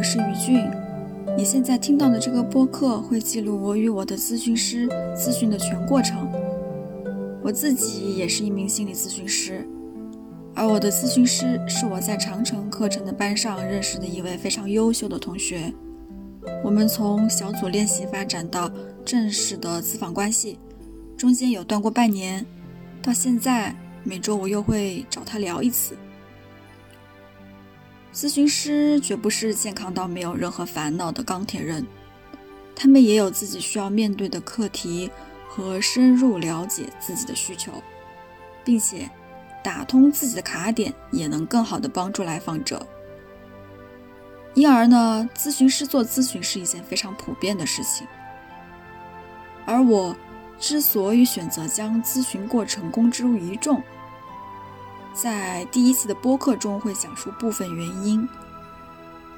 我是于俊。你现在听到的这个播客会记录我与我的咨询师咨询的全过程。我自己也是一名心理咨询师，而我的咨询师是我在长城课程的班上认识的一位非常优秀的同学。我们从小组练习发展到正式的咨访关系，中间有断过半年，到现在每周我又会找他聊一次。咨询师绝不是健康到没有任何烦恼的钢铁人，他们也有自己需要面对的课题和深入了解自己的需求，并且打通自己的卡点，也能更好的帮助来访者。因而呢，咨询师做咨询是一件非常普遍的事情。而我之所以选择将咨询过程公之于众，在第一次的播客中会讲述部分原因，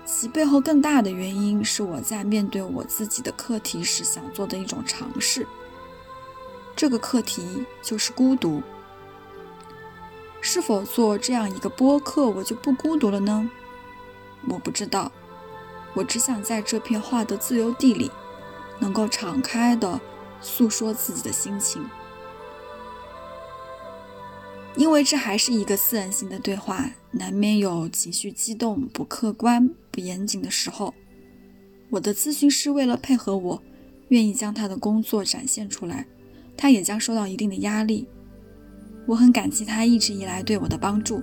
其背后更大的原因是我在面对我自己的课题时想做的一种尝试。这个课题就是孤独。是否做这样一个播客，我就不孤独了呢？我不知道。我只想在这片画的自由地里，能够敞开的诉说自己的心情。因为这还是一个私人性的对话，难免有情绪激动、不客观、不严谨的时候。我的咨询师为了配合我，愿意将他的工作展现出来，他也将受到一定的压力。我很感激他一直以来对我的帮助，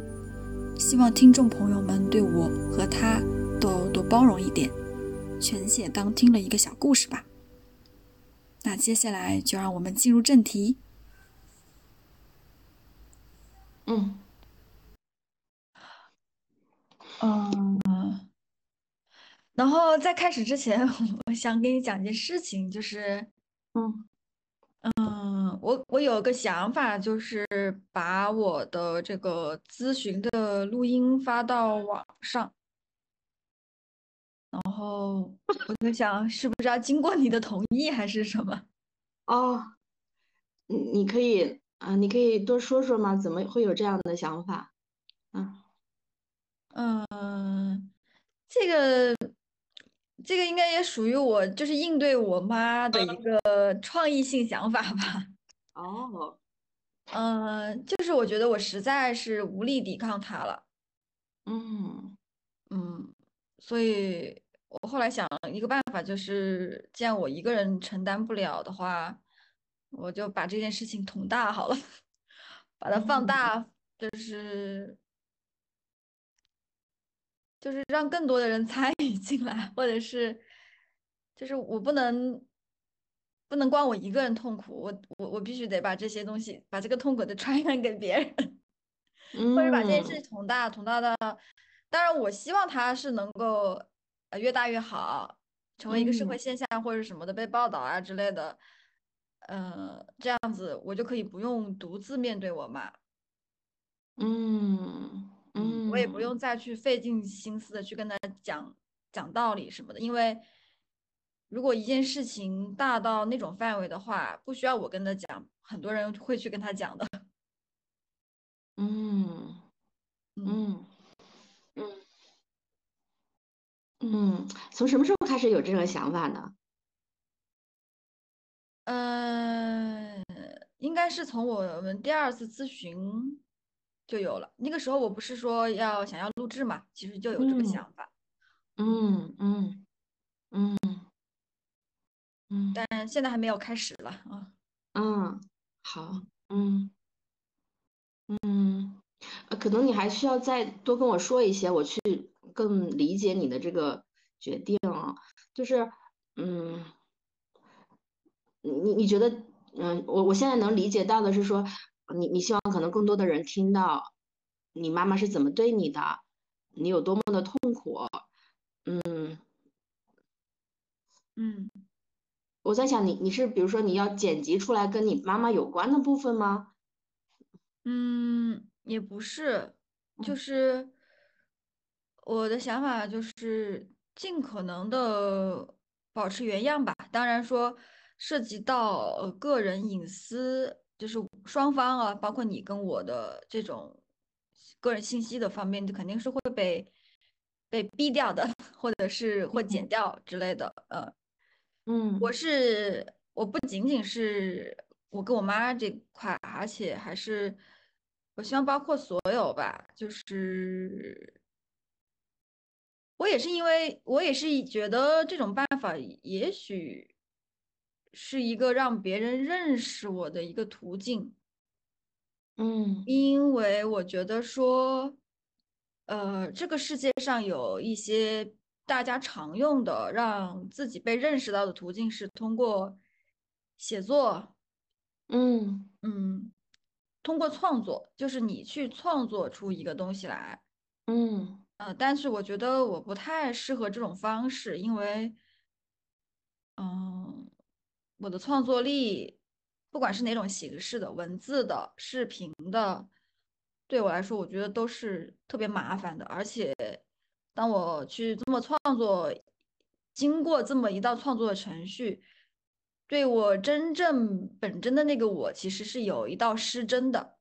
希望听众朋友们对我和他都多包容一点，全写当听了一个小故事吧。那接下来就让我们进入正题。嗯，嗯，然后在开始之前，我想跟你讲一件事情，就是，嗯，嗯，我我有个想法，就是把我的这个咨询的录音发到网上，然后我在想，是不是要经过你的同意还是什么？哦，你你可以。啊，你可以多说说吗？怎么会有这样的想法？啊嗯，这个这个应该也属于我，就是应对我妈的一个创意性想法吧。哦，嗯，就是我觉得我实在是无力抵抗她了。嗯嗯，所以我后来想一个办法，就是既然我一个人承担不了的话。我就把这件事情捅大好了，把它放大，就是就是让更多的人参与进来，或者是就是我不能不能光我一个人痛苦，我我我必须得把这些东西，把这个痛苦的传染给别人，或者把这件事捅大，捅大到，当然我希望它是能够呃越大越好，成为一个社会现象或者什么的被报道啊之类的。嗯，这样子我就可以不用独自面对我妈，嗯嗯，我也不用再去费尽心思的去跟她讲讲道理什么的，因为如果一件事情大到那种范围的话，不需要我跟她讲，很多人会去跟她讲的。嗯嗯嗯嗯，从什么时候开始有这种想法呢？嗯，应该是从我们第二次咨询就有了。那个时候我不是说要想要录制嘛，其实就有这个想法。嗯嗯嗯嗯，但现在还没有开始了啊。嗯，好，嗯嗯，可能你还需要再多跟我说一些，我去更理解你的这个决定啊。就是嗯。你你觉得，嗯，我我现在能理解到的是说，你你希望可能更多的人听到你妈妈是怎么对你的，你有多么的痛苦，嗯嗯，我在想你你是比如说你要剪辑出来跟你妈妈有关的部分吗？嗯，也不是，就是我的想法就是尽可能的保持原样吧，当然说。涉及到呃个人隐私，就是双方啊，包括你跟我的这种个人信息的方面，就肯定是会被被逼掉的。或者是会剪掉之类的。呃，嗯我是我不仅仅是我跟我妈这块，而且还是我希望包括所有吧，就是我也是因为我也是觉得这种办法也许是一个让别人认识我的一个途径。嗯。因为我觉得说，呃，这个世界上有一些大家常用的让自己被认识到的途径是通过写作，嗯。嗯，通过创作，就是你去创作出一个东西来，嗯。呃，但是我觉得我不太适合这种方式，因为，嗯，我的创作力，不管是哪种形式的，文字的、视频的，对我来说，我觉得都是特别麻烦的。而且，当我去这么创作，经过这么一道创作的程序，对我真正本真的那个我，其实是有一道失真的。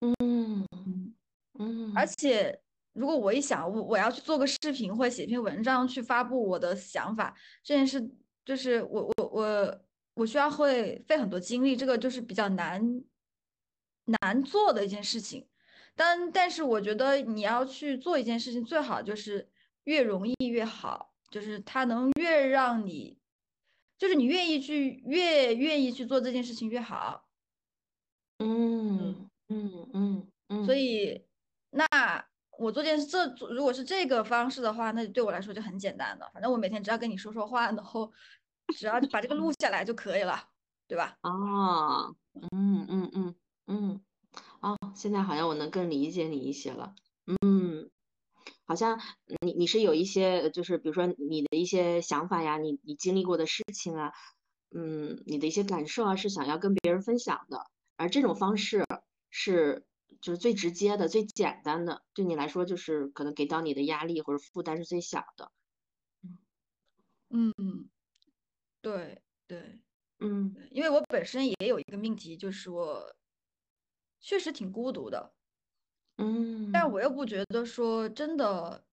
嗯嗯。嗯，而且，如果我一想，我我要去做个视频或者写篇文章去发布我的想法，这件事就是我我我我需要会费很多精力，这个就是比较难难做的一件事情。但但是我觉得你要去做一件事情，最好就是越容易越好，就是它能越让你，就是你愿意去越愿意去做这件事情越好。嗯嗯嗯嗯，所以，那我做件事，这如果是这个方式的话，那对我来说就很简单的。反正我每天只要跟你说说话，然后只要把这个录下来就可以了，对吧？哦，嗯嗯嗯嗯，哦，现在好像我能更理解你一些了。嗯，好像你你是有一些，就是比如说你的一些想法呀，你你经历过的事情啊，嗯，你的一些感受啊，是想要跟别人分享的，而这种方式是就是最直接的、最简单的，对你来说就是可能给到你的压力或者负担是最小的。嗯，对对嗯，因为我本身也有一个命题，就是我确实挺孤独的，嗯但嗯。我又不觉得说真的，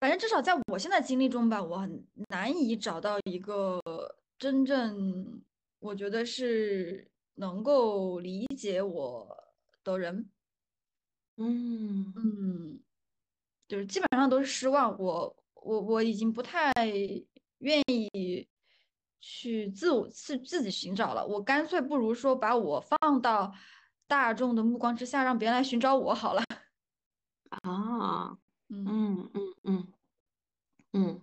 反正至少在我现在经历中吧，我很难以找到一个真正我觉得是能够理解我的人。嗯嗯，就是基本上都是失望。我我我已经不太愿意去自我自自己寻找了。我干脆不如说把我放到大众的目光之下，让别人来寻找我好了。啊，嗯。嗯嗯嗯嗯，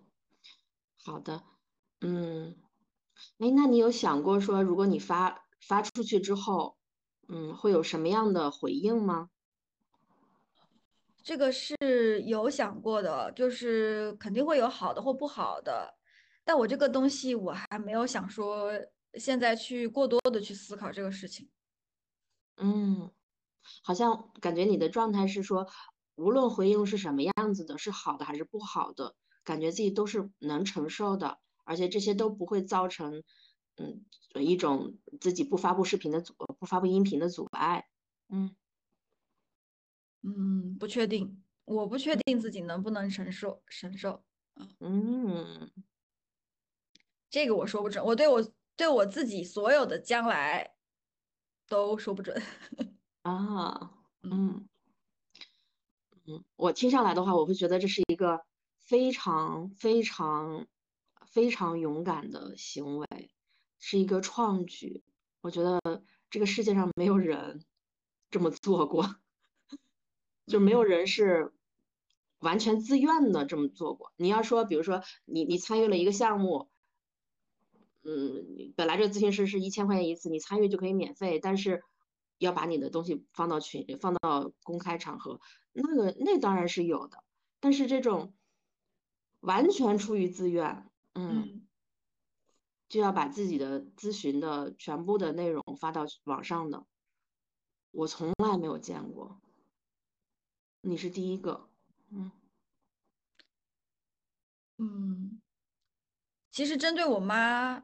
好的，嗯。哎，那你有想过说，如果你发发出去之后，嗯，会有什么样的回应吗？这个是有想过的，就是肯定会有好的或不好的，但我这个东西我还没有想说现在去过多的去思考这个事情。嗯，好像感觉你的状态是说，无论回应是什么样子的，是好的还是不好的，感觉自己都是能承受的，而且这些都不会造成，嗯，一种自己不发布视频的阻，不发布音频的阻碍。嗯嗯，不确定，我不确定自己能不能承受承受。嗯这个我说不准，我对我对我自己所有的将来都说不准。啊，嗯嗯。嗯，我听上来的话，我会觉得这是一个非常非常非常勇敢的行为，是一个创举。我觉得这个世界上没有人这么做过，就没有嗯人是完全自愿的这么做过。你要说，比如说你你参与了一个项目，嗯，本来这个咨询师是一千块钱一次，你参与就可以免费，但是要把你的东西放到群，放到公开场合，那个那当然是有的。但是这种完全出于自愿，嗯，嗯就要把自己的咨询的全部的内容发到网上的，我从来没有见过，你是第一个，嗯嗯，其实针对我妈，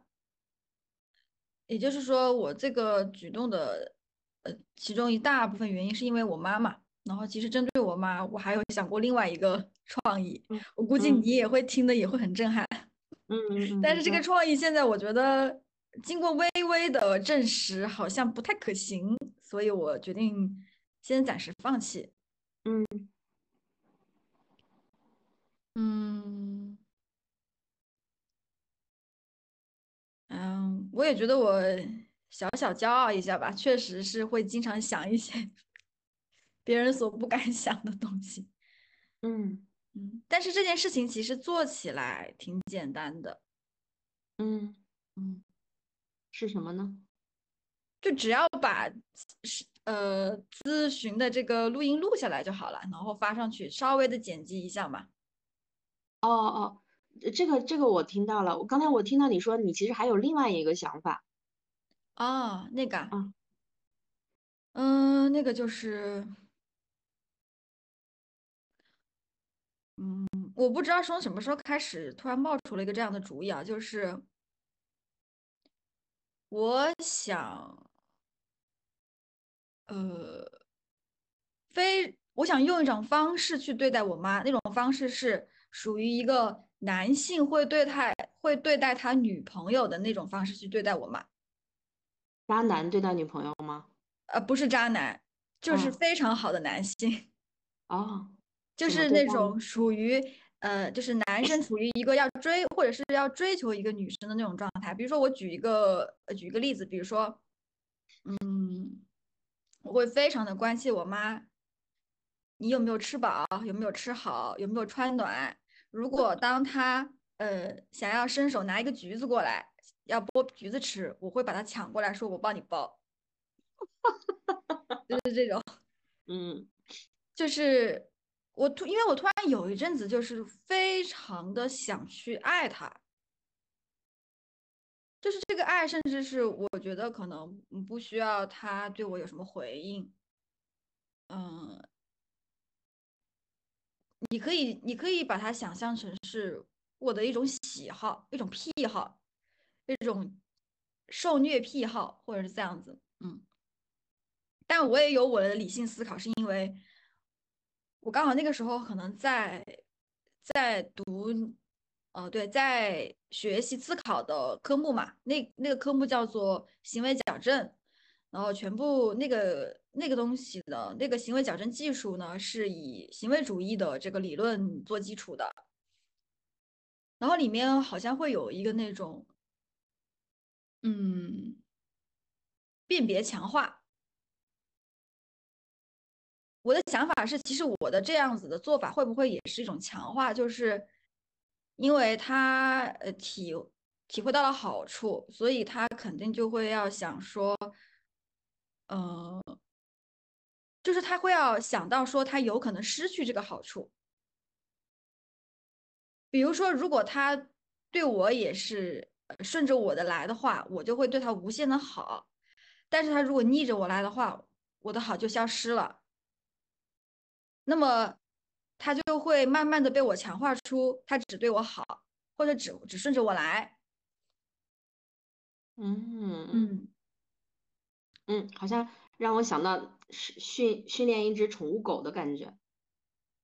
也就是说我这个举动的呃其中一大部分原因是因为我妈妈。然后其实针对我妈，我还有想过另外一个创意，嗯我估计嗯你也会听的也会很震撼。嗯嗯嗯，但是这个创意现在我觉得经过微微的证实，好像不太可行，所以我决定先暂时放弃。嗯嗯嗯，我也觉得我小小骄傲一下吧，确实是会经常想一些 别人所不敢想的东西。嗯嗯，但是这件事情其实做起来挺简单的。嗯，嗯，是什么呢？就只要把是呃咨询的这个录音录下来就好了，然后发上去，稍微的剪辑一下嘛。哦哦，呃这个这个我听到了，我刚才我听到你说你其实还有另外一个想法啊，那个啊，啊，嗯，那个就是，嗯，我不知道从什么时候开始，突然冒出了一个这样的主意啊，就是我想，呃，非我想用一种方式去对待我妈，那种方式是属于一个男性会对待会对待他女朋友的那种方式去对待我妈，渣男对待女朋友吗？呃，不是渣男，就是啊，非常好的男性。哦，就是？那种属于呃，就是男生处于一个要追或者是要追求一个女生的那种状态。比如说，我举一个呃举一个例子，比如说，嗯，我会非常的关心我妈，你有没有吃饱，有没有吃好，有没有穿暖。如果当她呃想要伸手拿一个橘子过来，要剥橘子吃，我会把它抢过来，说我帮你剥，就是这种。嗯就是我突，因为我突然有一阵子就是非常的想去爱他，就是这个爱，甚至是我觉得可能不需要他对我有什么回应，嗯，你可以你可以把它想象成是我的一种喜好，一种癖好，一种受虐癖好，或者是这样子，嗯，但我也有我的理性思考，是因为我刚好那个时候可能在在读，呃，对，在学习自考的科目嘛，那那个科目叫做行为矫正，然后全部那个那个东西的那个行为矫正技术呢，是以行为主义的这个理论做基础的，然后里面好像会有一个那种，嗯，辨别强化。我的想法是，其实我的这样子的做法会不会也是一种强化？就是因为他呃体体会到了好处，所以他肯定就会要想说，呃，就是他会要想到说他有可能失去这个好处。比如说，如果他对我也是顺着我的来的话，我就会对他无限的好；但是他如果逆着我来的话，我的好就消失了。那么他就会慢慢的被我强化出他只对我好，或者只只顺着我来。嗯嗯，嗯，好像让我想到是训训练一只宠物狗的感觉。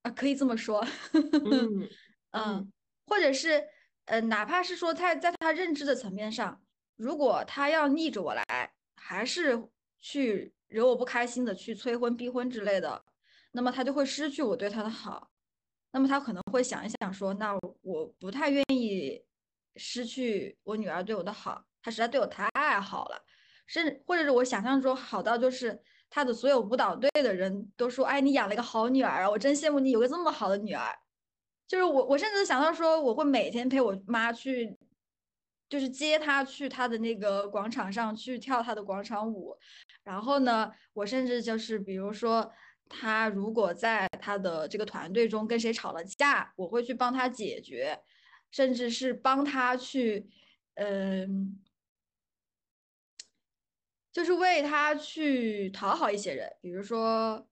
啊，可以这么说。嗯嗯，嗯或者是呃，哪怕是说他在他认知的层面上，如果他要逆着我来，还是去惹我不开心的去催婚逼婚之类的，那么他就会失去我对他的好。那么他可能会想一想说，那我不太愿意失去我女儿对我的好，她实在对我太好了，甚至或者是我想象中好到就是他的所有舞蹈队的人都说，哎，你养了一个好女儿啊，我真羡慕你有个这么好的女儿。就是我，我甚至想到说，我会每天陪我妈去，就是接她去她的那个广场上去跳她的广场舞。然后呢，我甚至就是比如说，他如果在他的这个团队中跟谁吵了架，我会去帮他解决，甚至是帮他去，嗯、就是为他去讨好一些人，比如说，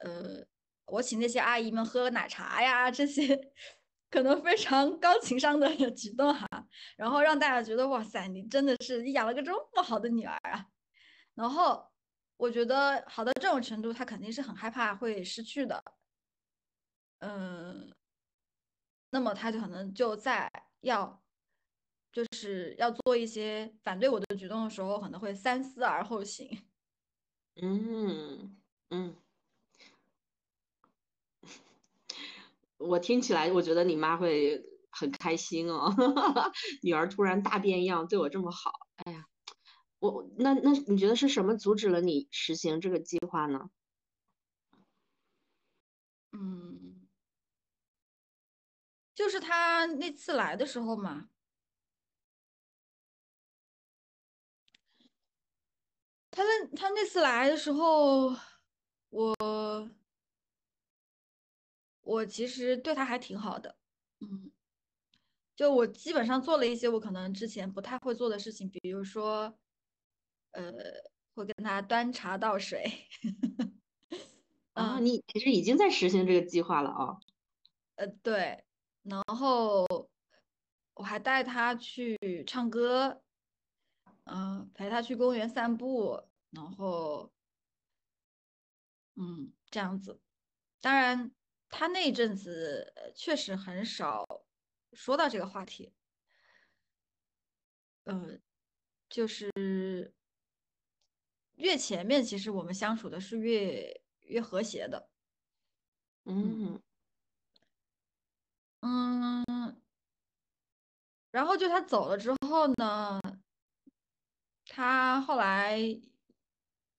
呃，我请那些阿姨们喝奶茶呀，这些 可能非常高情商的 举动哈，然后让大家觉得哇塞，你真的是你养了个这么好的女儿啊。然后我觉得好到这种程度，他肯定是很害怕会失去的。嗯，那么他就可能就在要，就是要做一些反对我的举动的时候，可能会三思而后行。嗯嗯，我听起来，我觉得你妈会很开心哦，女儿突然大变样，对我这么好。哎呀，我那那你觉得是什么阻止了你实行这个计划呢？嗯，就是他那次来的时候嘛，他那他那次来的时候，我我其实对他还挺好的，嗯，就我基本上做了一些我可能之前不太会做的事情，比如说，呃，会跟他端茶倒水，啊，嗯，你其实已经在实行这个计划了啊。呃，对，然后我还带他去唱歌，嗯，陪他去公园散步，然后，嗯，这样子。当然，他那一阵子呃确实很少说到这个话题，嗯，就是越前面其实我们相处的是越越和谐的，嗯。嗯。嗯，然后就他走了之后呢，他后来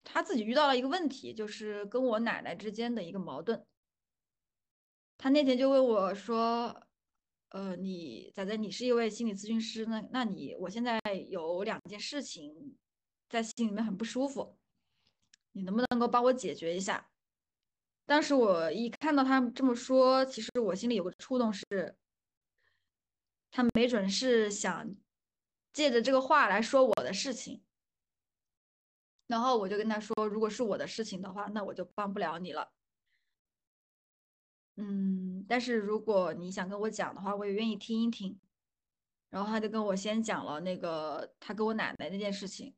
他自己遇到了一个问题，就是跟我奶奶之间的一个矛盾。他那天就问我说：“呃，你仔仔，你是一位心理咨询师，那那你我现在有两件事情在心里面很不舒服，你能不能够帮我解决一下？”当时我一看到他这么说，其实我心里有个触动是，他没准是想借着这个话来说我的事情。然后我就跟他说，如果是我的事情的话，那我就帮不了你了。嗯，但是如果你想跟我讲的话，我也愿意听一听。然后他就跟我先讲了那个他跟我奶奶那件事情，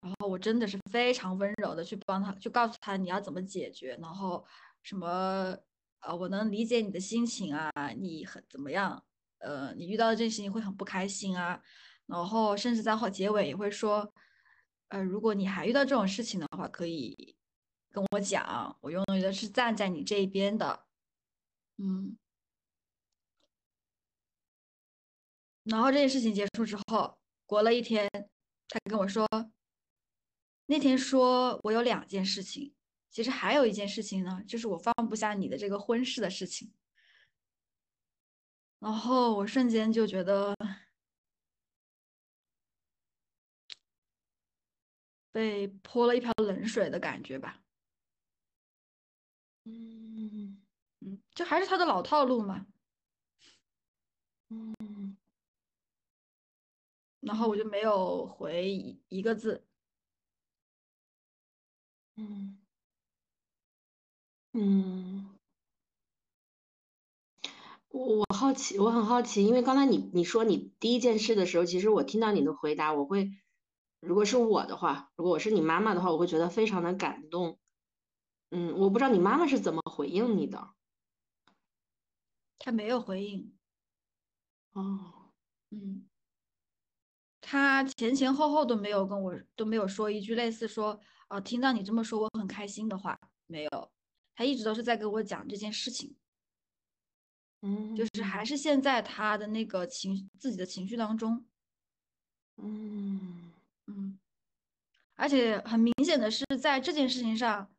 然后我真的是非常温柔的去帮他，就告诉他你要怎么解决，然后什么呃，我能理解你的心情啊，你很怎么样？呃，你遇到的这件事情会很不开心啊，然后甚至在后结尾也会说，呃，如果你还遇到这种事情的话，可以跟我讲，我永远都是站在你这一边的。嗯，然后这件事情结束之后，过了一天，他跟我说，那天说我有两件事情，其实还有一件事情呢，就是我放不下你的这个婚事的事情。然后我瞬间就觉得被泼了一瓢冷水的感觉吧。嗯嗯，就还是他的老套路嘛。嗯然后我就嗯没有回一一个字。嗯嗯。我我好奇，我很好奇，因为刚才你你说你第一件事的时候，其实我听到你的回答，我会，如果是我的话，如果我是你妈妈的话，我会觉得非常的感动。嗯，我不知道你妈妈是怎么回应你的。他没有回应。哦，嗯，他前前后后都没有跟我都没有说一句类似说啊，听到你这么说我很开心的话，没有。他一直都是在跟我讲这件事情。就是还嗯是现在他的那个情自己的情绪当中，嗯嗯，而且很明显的是，在这件事情上，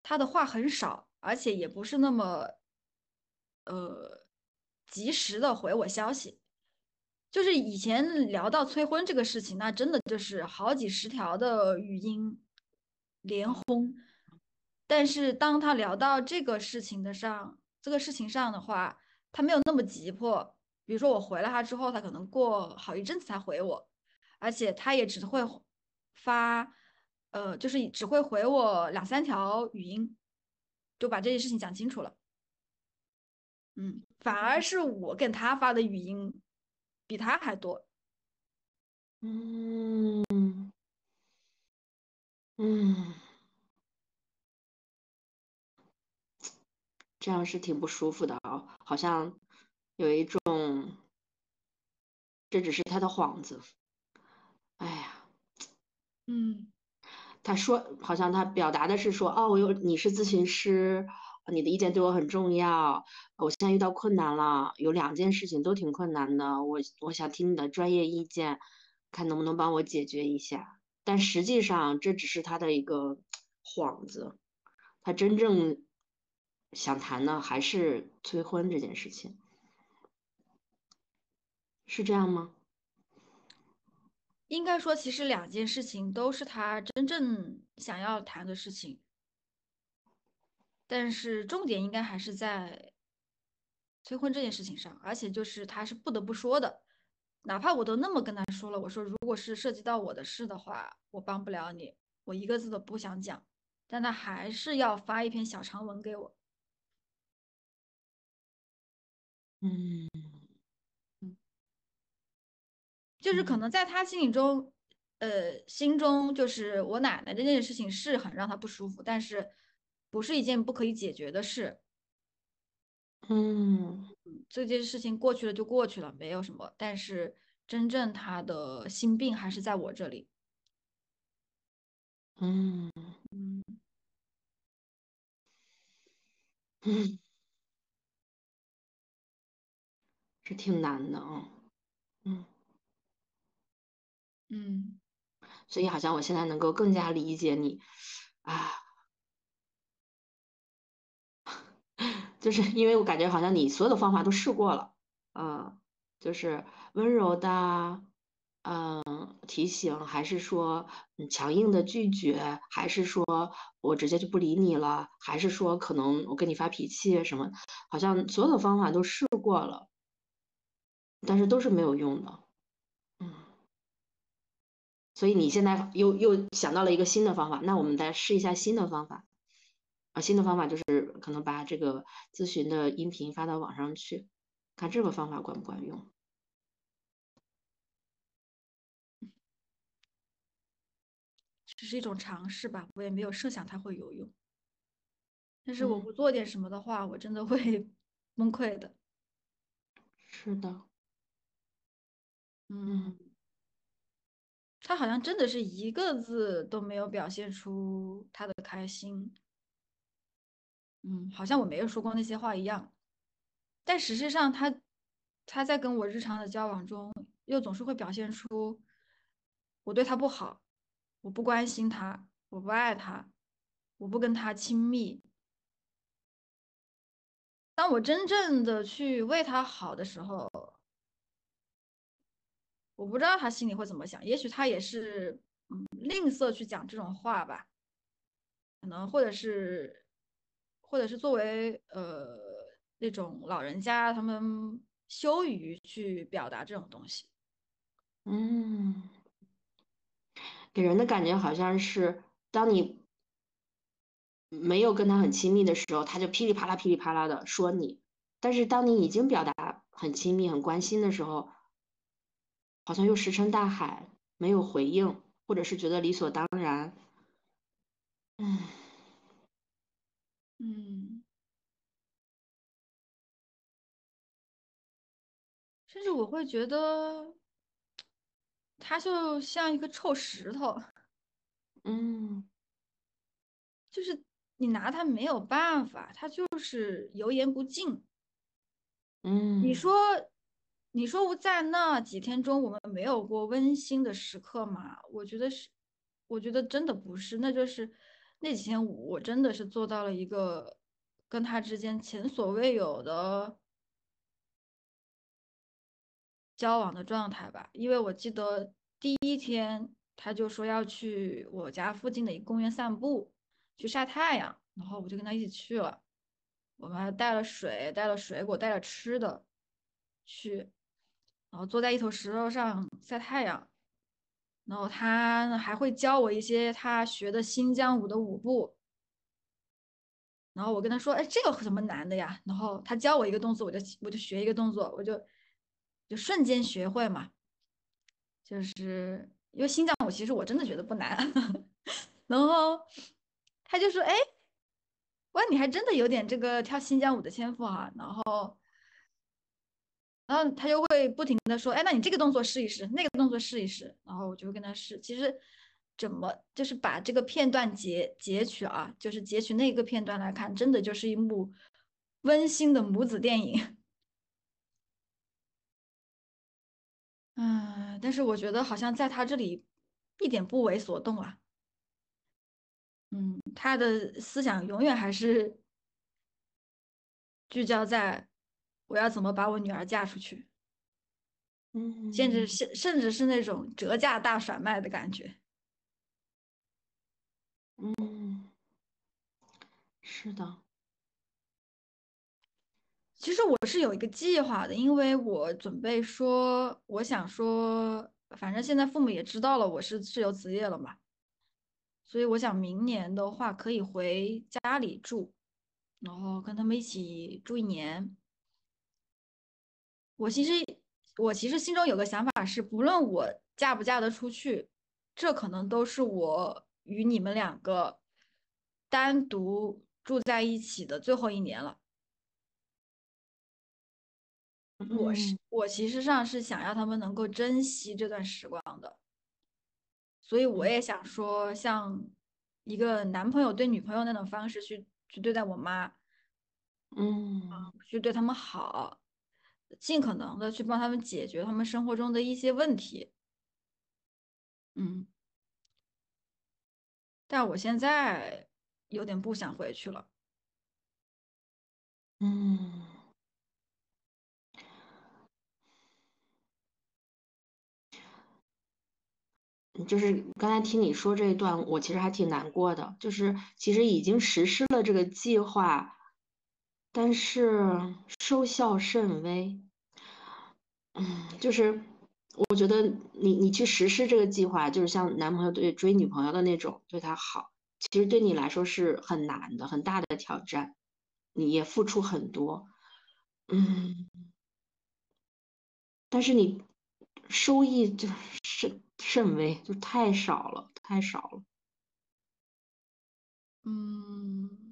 他的话很少，而且也不是那么呃及时的回我消息。就是以前聊到催婚这个事情，那真的就是好几十条的语音连轰。但是当他聊到这个事情的上，这个事情上的话，他没有那么急迫。比如说我回了他之后，他可能过好一阵子才回我，而且他也只会发，呃，就是只会回我两三条语音，就把这件事情讲清楚了。嗯，反而是我跟他发的语音比他还多。嗯嗯，这样是挺不舒服的啊，好像有一种，这只是他的幌子。哎呀，嗯。他说，好像他表达的是说，哦，我有你是咨询师，你的意见对我很重要。我现在遇到困难了，有两件事情都挺困难的，我我想听你的专业意见，看能不能帮我解决一下。但实际上，这只是他的一个幌子，他真正想谈的还是催婚这件事情，是这样吗？应该说，其实两件事情都是他真正想要谈的事情，但是重点应该还是在催婚这件事情上，而且就是他是不得不说的，哪怕我都那么跟他说了，我说如果是涉及到我的事的话，我帮不了你，我一个字都不想讲，但他还是要发一篇小长文给我。嗯。就是可能在他心里中，呃，心中就是我奶奶这件事情是很让他不舒服，但是不是一件不可以解决的事。嗯，这件事情过去了就过去了，没有什么。但是真正他的心病还是在我这里。嗯嗯嗯，是挺难的啊。嗯。嗯，所以好像我现在能够更加理解你，啊，就是因为我感觉好像你所有的方法都试过了，嗯，就是温柔的，嗯，提醒，还是说强硬的拒绝，还是说我直接就不理你了，还是说可能我跟你发脾气什么，好像所有的方法都试过了，但是都是没有用的，嗯。所以你现在又又想到了一个新的方法，那我们再试一下新的方法啊，新的方法就是可能把这个咨询的音频发到网上去，看这个方法管不管用。只是一种尝试吧，我也没有设想它会有用。但是我不做点什么的话，我真的会 崩溃的。是的，嗯。他好像真的是一个字都没有表现出他的开心，嗯，好像我没有说过那些话一样。但实际上，他他在跟我日常的交往中，又总是会表现出我对他不好，我不关心他，我不爱他，我不跟他亲密。当我真正的去为他好的时候。我不知道他心里会怎么想，也许他也是嗯吝啬去讲这种话吧，可能或者是或者是作为呃那种老人家，他们羞于去表达这种东西。嗯，给人的感觉好像是当你没有跟他很亲密的时候，他就噼里啪啦噼里啪啦的说你，但是当你已经表达很亲密、很关心的时候。好像又石沉大海，没有回应，或者是觉得理所当然。嗯嗯，甚至我会觉得，他就像一个臭石头。嗯，就是你拿他没有办法，他就是油盐不进。嗯，你说。你说我在那几天中，我们没有过温馨的时刻吗？我觉得是，我觉得真的不是，那就是那几天我真的是做到了一个跟他之间前所未有的交往的状态吧。因为我记得第一天他就说要去我家附近的一个公园散步，去晒太阳，然后我就跟他一起去了。我们还带了水，带了水果，带了吃的去。然后坐在一头石头上晒太阳，然后他还会教我一些他学的新疆舞的舞步，然后我跟他说：“哎，这个怎么难的呀？”然后他教我一个动作，我就我就学一个动作，我就就瞬间学会嘛。就是因为新疆舞其实我真的觉得不难，然后他就说：“哎，哇，你还真的有点这个跳新疆舞的天赋哈。”然后，然后他就会不停的说：“哎，那你这个动作试一试，那个动作试一试。”然后我就会跟他试。其实，怎么就是把这个片段截截取啊，就是截取那个片段来看，真的就是一幕温馨的母子电影。嗯，但是我觉得好像在他这里一点不为所动啊。嗯，他的思想永远还是聚焦在我要怎么把我女儿嫁出去，嗯，甚至甚甚至是那种折价大甩卖的感觉。嗯，是的。其实我是有一个计划的，因为我准备说，我想说，反正现在父母也知道了我是自由职业了嘛，所以我想明年的话可以回家里住，然后跟他们一起住一年。我其实我其实心中有个想法是，不论我嫁不嫁得出去，这可能都是我与你们两个单独住在一起的最后一年了。我是我其实上是想要他们能够珍惜这段时光的，所以我也想说，像一个男朋友对女朋友那种方式去去对待我妈，嗯，去对他们好，尽可能的去帮他们解决他们生活中的一些问题，嗯，但我现在有点不想回去了，嗯。就是刚才听你说这一段，我其实还挺难过的。就是其实已经实施了这个计划，但是收效甚微。嗯，就是我觉得你你去实施这个计划，就是像男朋友对追女朋友的那种对她好，其实对你来说是很难的，很大的挑战，你也付出很多。嗯，但是你收益就是。甚微，就太少了，太少了。嗯，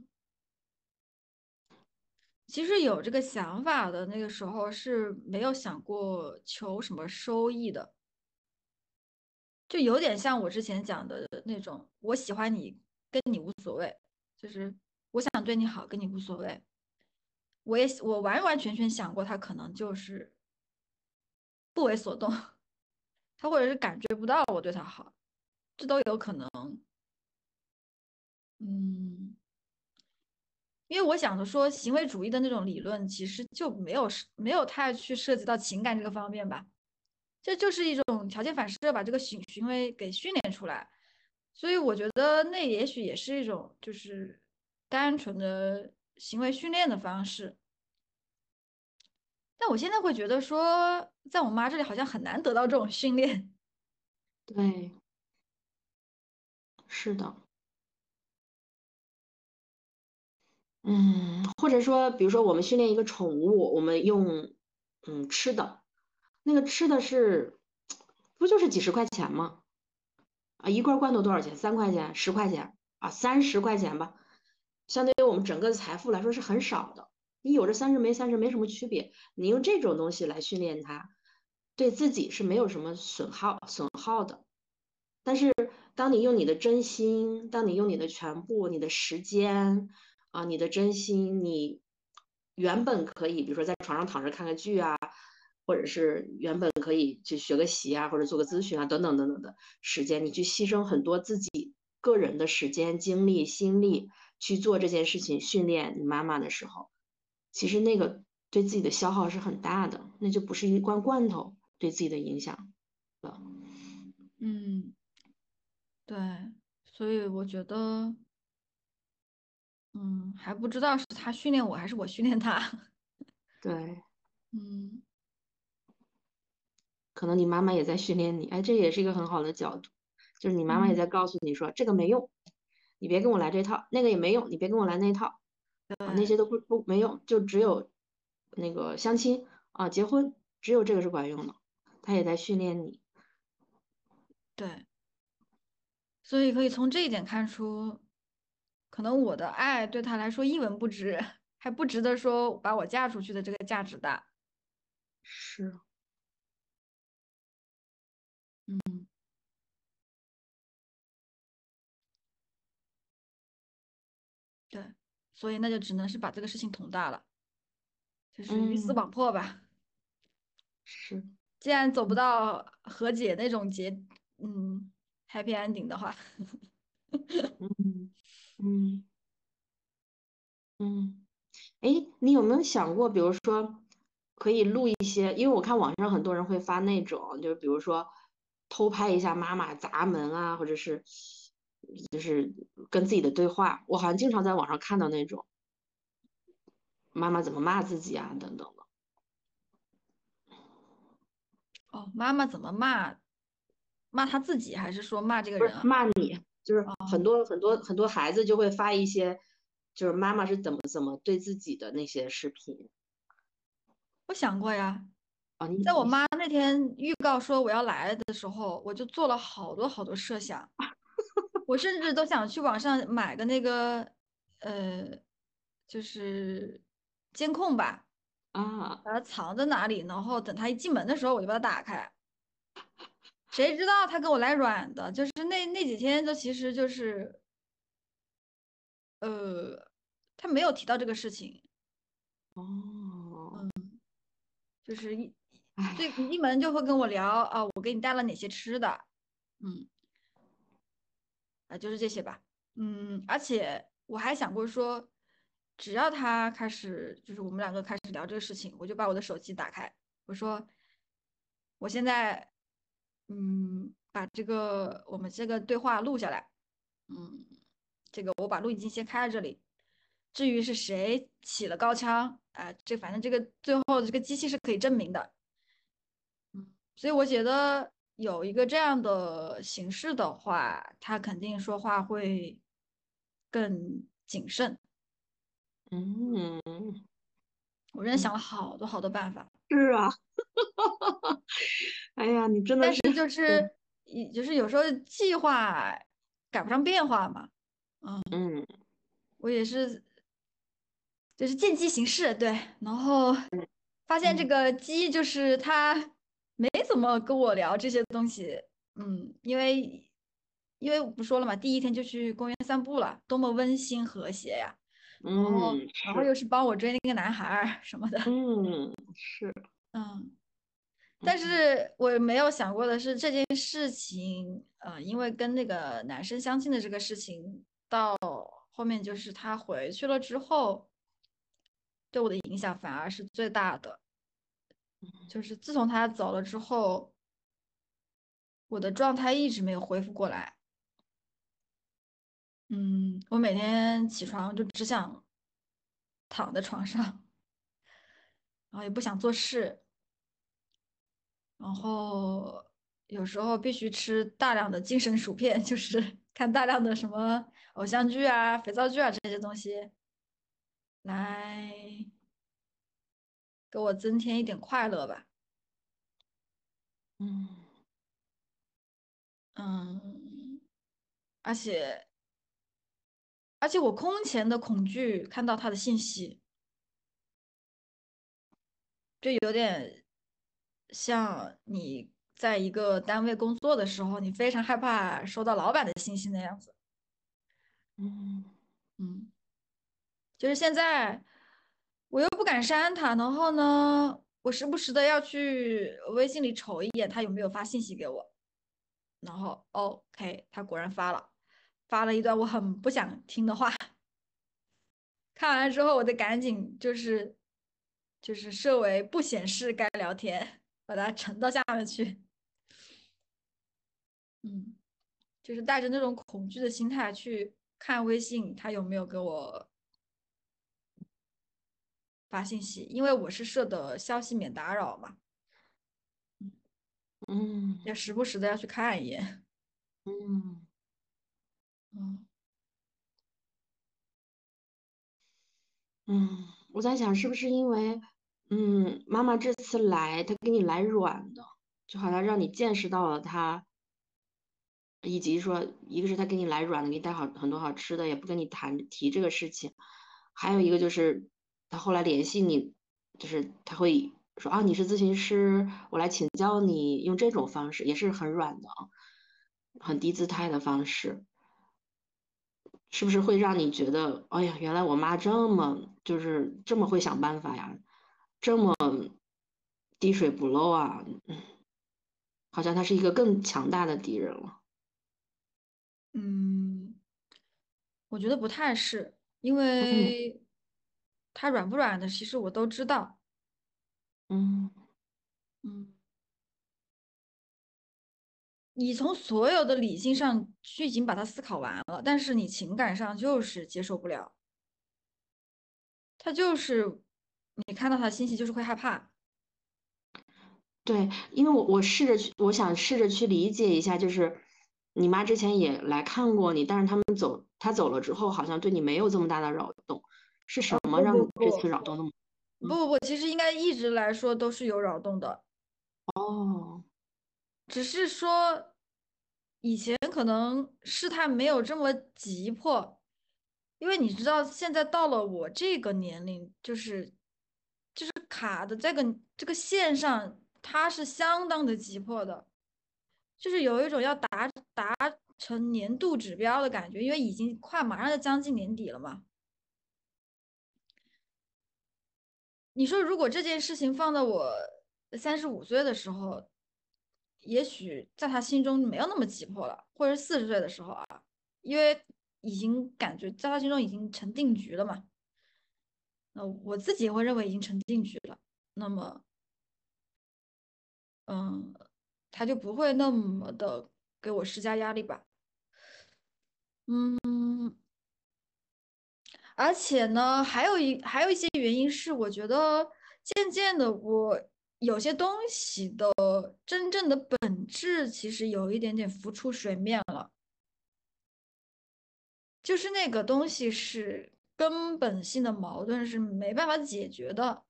其实有这个想法的那个时候是没有想过求什么收益的，就有点像我之前讲的那种，我喜欢你，跟你无所谓，就是我想对你好，跟你无所谓。我也我完完全全想过，他可能就是不为所动。他或者是感觉不到我对他好，这都有可能。嗯，因为我想着说，行为主义的那种理论其实就没有没有太去涉及到情感这个方面吧，这就是一种条件反射，把这个行行为给训练出来。所以我觉得那也许也是一种就是单纯的行为训练的方式。但我现在会觉得说，在我妈这里好像很难得到这种训练。对，是的。嗯，或者说，比如说我们训练一个宠物，我们用嗯吃的，那个吃的是不就是几十块钱吗？啊，一罐罐头多少钱？三块钱、十块钱啊，三十块钱吧，相对于我们整个的财富来说是很少的。你有这三十没三十没什么区别，你用这种东西来训练它，对自己是没有什么损耗损耗的。但是当你用你的真心，当你用你的全部、你的时间啊，你的真心，你原本可以，比如说在床上躺着看个剧啊，或者是原本可以去学个习啊，或者做个咨询啊，等等等等的时间，你去牺牲很多自己个人的时间、精力、心力去做这件事情，训练你妈妈的时候。其实那个对自己的消耗是很大的，那就不是一罐罐头对自己的影响了。嗯，对，所以我觉得，嗯，还不知道是他训练我还是我训练他。对，嗯，可能你妈妈也在训练你，哎，这也是一个很好的角度，就是你妈妈也在告诉你说，这个没用，你别跟我来这套；那个也没用，你别跟我来那套。啊，那些都不不没用，就只有那个相亲啊，结婚，只有这个是管用的。他也在训练你。对，所以可以从这一点看出，可能我的爱对他来说一文不值，还不值得说把我嫁出去的这个价值大。是，嗯，对，所以那就只能是把这个事情捅大了，就是鱼死嗯，网破吧。是，既然走不到和解那种结，嗯，happy ending 的话，嗯 嗯嗯，哎，你有没有想过，比如说可以录一些，因为我看网上很多人会发那种，就是比如说偷拍一下妈妈砸门啊，或者是就是跟自己的对话，我好像经常在网上看到那种妈妈怎么骂自己啊等等的，哦，妈妈怎么骂？骂他自己，还是说骂这个人啊？骂你，就是很哦，多很多很多孩子就会发一些，就是妈妈是怎么怎么对自己的那些视频。我想过呀，啊，你在我妈那天预告说我要来的时候，我就做了好多好多设想，我甚至都想去网上买个那个，呃，就是监控吧，啊。把它藏在哪里，然后等他一进门的时候，我就把它打开。谁知道他给我来软的，就是那那几天，就其实就是，呃，他没有提到这个事情，哦，就是一。一进门就会跟我聊啊，我给你带了哪些吃的，嗯。啊，就是这些吧。嗯，而且我还想过说，只要他开始，就是我们两个开始聊这个事情，我就把我的手机打开，我说我现在，嗯，把这个我们这个对话录下来，嗯，这个我把录音机先开在这里。至于是谁起了高腔，啊、这反正这个最后这个机器是可以证明的。所以我觉得有一个这样的形式的话，他肯定说话会更谨慎。嗯，我真的想了好多好多办法，是啊，哎呀，你真的是，但是就，是，也就是有时候计划赶不上变化嘛。嗯，嗯我也是，就是见机行事，对。然后发现这嗯个鸡就是他没怎么跟我聊这些东西，嗯，因为因为我不说了嘛，第一天就去公园散步了，多么温馨和谐呀！嗯，然后是，又是帮我追那个男孩儿 什么的，嗯是，嗯，但嗯是我没有想过的是这件事情，呃，因为跟那个男生相亲的这个事情，到后面就是他回去了之后，对我的影响反而是最大的。就是自从他走了之后，我的状态一直没有恢复过来。嗯，我每天起床就只想躺在床上，然后也不想做事，然后有时候必须吃大量的精神薯片，就是 看大量的什么偶像剧啊、肥皂剧啊这些东西，来给我增添一点快乐吧。嗯。嗯，而且而且我空前的恐惧看到他的信息。就有点像你在一个单位工作的时候，你非常害怕收到老板的信息那样子。嗯嗯，就是现在我又不敢删他，然后呢，我时不时的要去微信里瞅一眼他有没有发信息给我，然后 OK，他果然发了，发了一段我很不想听的话。看完了之后，我得赶紧就是就是设为不显示该聊天，把它沉到下面去。嗯。就是带着那种恐惧的心态去看微信，他有没有给我发信息，因为我是设的消息免打扰嘛，嗯要时不时的要去看一眼。嗯嗯，嗯，我在想是不是因为，嗯，妈妈这次来，她给你来软的，就好像让你见识到了她以及说，一个是她给你来软的，给你带好很多好吃的，也不跟你谈提这个事情；还有一个就是他后来联系你，就是他会说啊，你是咨询师，我来请教你，用这种方式也是很软的啊，很低姿态的方式，是不是会让你觉得，哎呀，原来我妈这么就是这么会想办法呀，这么滴水不漏啊？好像她是一个更强大的敌人了。嗯，我觉得不太是，因为她软不软的，其实我都知道。嗯嗯，你从所有的理性上去已经把它思考完了，但是你情感上就是接受不了。他就是你看到他信息就是会害怕。对，因为我我试着去，我想试着去理解一下，就是你妈之前也来看过你，但是他们走，他走了之后，好像对你没有这么大的扰动，是什么让你这次扰动那么？不不不，其实应该一直来说都是有扰动的。哦，只是说以前可能事态没有这么急迫，因为你知道现在到了我这个年龄，就是就是卡的这个这个线上。它是相当的急迫的，就是有一种要达达成年度指标的感觉，因为已经快马上就将近年底了嘛。你说如果这件事情放到我三十五岁的时候，也许在他心中没有那么急迫了，或者四十岁的时候啊，因为已经感觉在他心中已经成定局了嘛。那我自己会认为已经成定局了，那么。嗯，他就不会那么的给我施加压力吧。嗯，而且呢，还有一还有一些原因是，我觉得渐渐的，我有些东西的真正的本质其实有一点点浮出水面了，就是那个东西是根本性的矛盾是没办法解决的，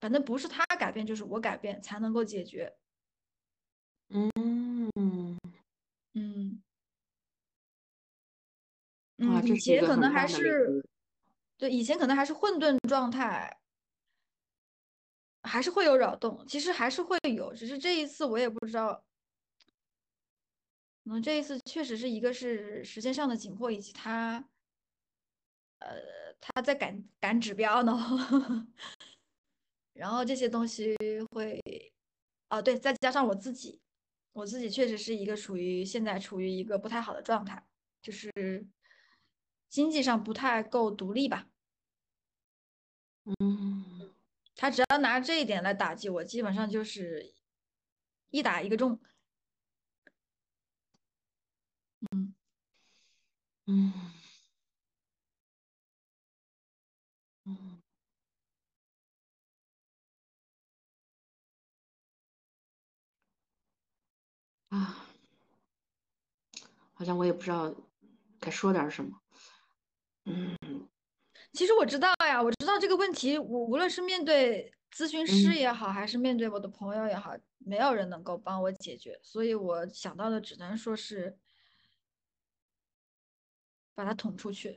反正不是他改变，就是我改变才能够解决。嗯。嗯。嗯以前可能还是对，以前可能还是混沌状态，还是会有扰动，其实还是会有，只是这一次我也不知道，可能这一次确实是一个是时间上的紧迫，以及他，呃，他在赶赶指标呢，然后这些东西会，哦对，再加上我自己。我自己确实是一个处于现在处于一个不太好的状态，就是经济上不太够独立吧。嗯，他只要拿这一点来打击我，基本上就是一打一个中。嗯嗯。啊，好像我也不知道该说点什么。嗯，其实我知道呀，我知道这个问题，我无论是面对咨询师也好，还是面对我的朋友也好，没有人能够帮我解决，所以我想到的只能说是把它捅出去，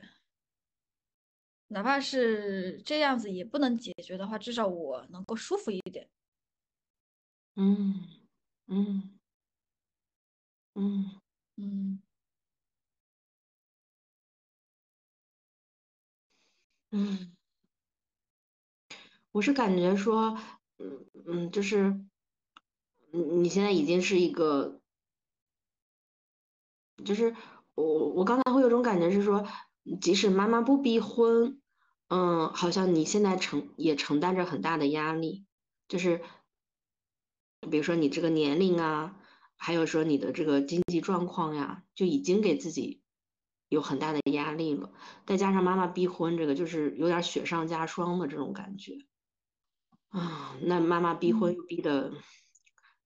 哪怕是这样子也不能解决的话，至少我能够舒服一点。嗯嗯。嗯嗯嗯，嗯我是感觉说，嗯嗯，就是，你你现在已经是一个，就是我我刚才会有种感觉是说，即使妈妈不逼婚，嗯，好像你现在承也承担着很大的压力，就是，比如说你这个年龄啊。还有说你的这个经济状况呀，就已经给自己有很大的压力了，再加上妈妈逼婚，这个就是有点雪上加霜的这种感觉啊。那妈妈逼婚又逼得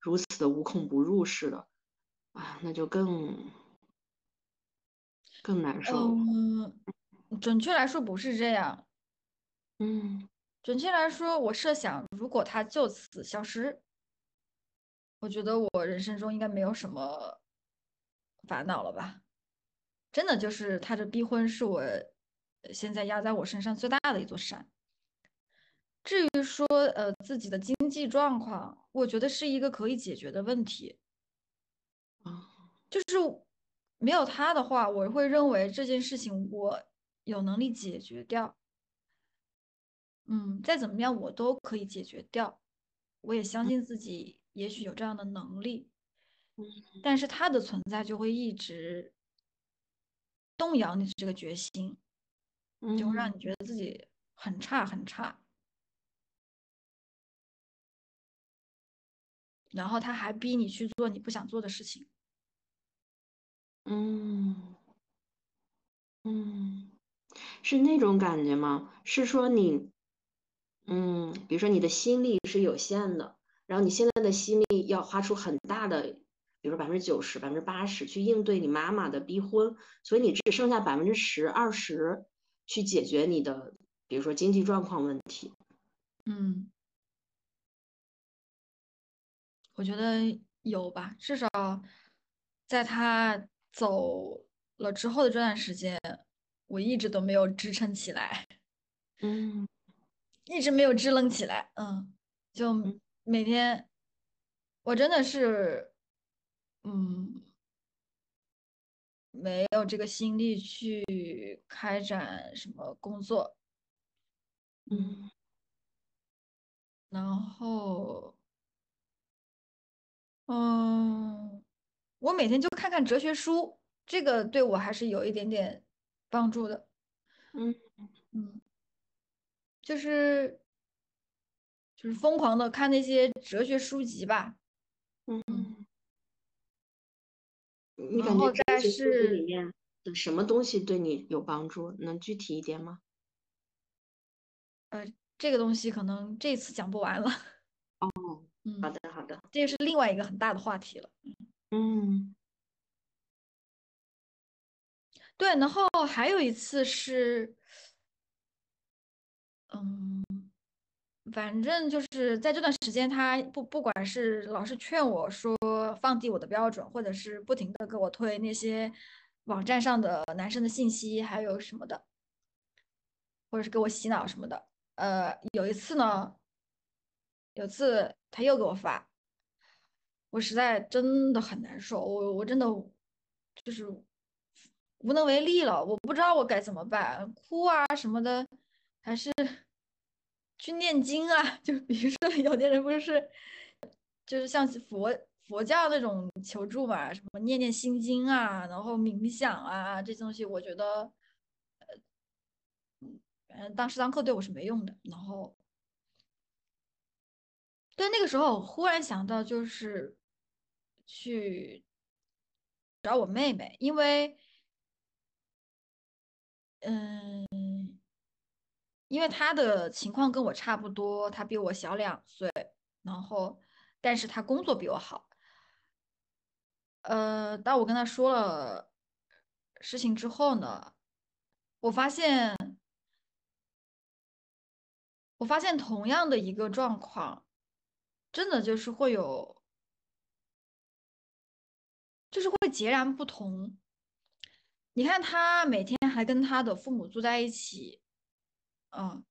如此的无孔不入似的啊，那就更更难受。嗯，准确来说不是这样。嗯，准确来说，我设想如果他就此消失。我觉得我人生中应该没有什么烦恼了吧？真的就是他这逼婚是我现在压在我身上最大的一座山。至于说呃自己的经济状况，我觉得是一个可以解决的问题。啊就是没有他的话，我会认为这件事情我有能力解决掉。嗯，再怎么样我都可以解决掉。我也相信自己，也许有这样的能力。但是他的存在就会一直动摇你这个决心，就会让你觉得自己很差很差。然后他还逼你去做你不想做的事情。嗯，嗯，是那种感觉吗？是说你，嗯，比如说你的心力是有限的，然后你现在的心力要花出很大的，比如说百分之九十、百分之八十去应对你妈妈的逼婚，所以你只剩下百分之十、二十去解决你的，比如说经济状况问题。嗯。我觉得有吧，至少在他走了之后的这段时间，我一直都没有支撑起来，嗯，一直没有支棱起来，嗯，就每天，我真的是，嗯，没有这个心力去开展什么工作，嗯，然后。嗯，我每天就看看哲学书，这个对我还是有一点点帮助的。嗯嗯，就是就是疯狂的看那些哲学书籍吧。嗯，你感觉在是里面的什么东西对你有帮助？能具体一点吗？呃，这个东西可能这次讲不完了。哦，嗯，好的好的，这也是另外一个很大的话题了。嗯，对，然后还有一次是，嗯，反正就是在这段时间，他不不管是老是劝我说放低我的标准，或者是不停的给我推那些网站上的男生的信息，还有什么的，或者是给我洗脑什么的。呃，有一次呢。有次他又给我发，我实在真的很难受，我我真的就是无能为力了，我不知道我该怎么办，哭啊什么的，还是去念经啊？就比如说有的人不是就是像佛佛教那种求助嘛，什么念念心经啊，然后冥想啊这些东西，我觉得呃嗯，当时当课对我是没用的，然后。对，那个时候我忽然想到，就是去找我妹妹，因为，嗯，因为他的情况跟我差不多，他比我小两岁，然后，但是他工作比我好。呃，当我跟他说了事情之后呢，我发现，我发现同样的一个状况。真的就是会有，就是会截然不同。你看他每天还跟他的父母住在一起，嗯，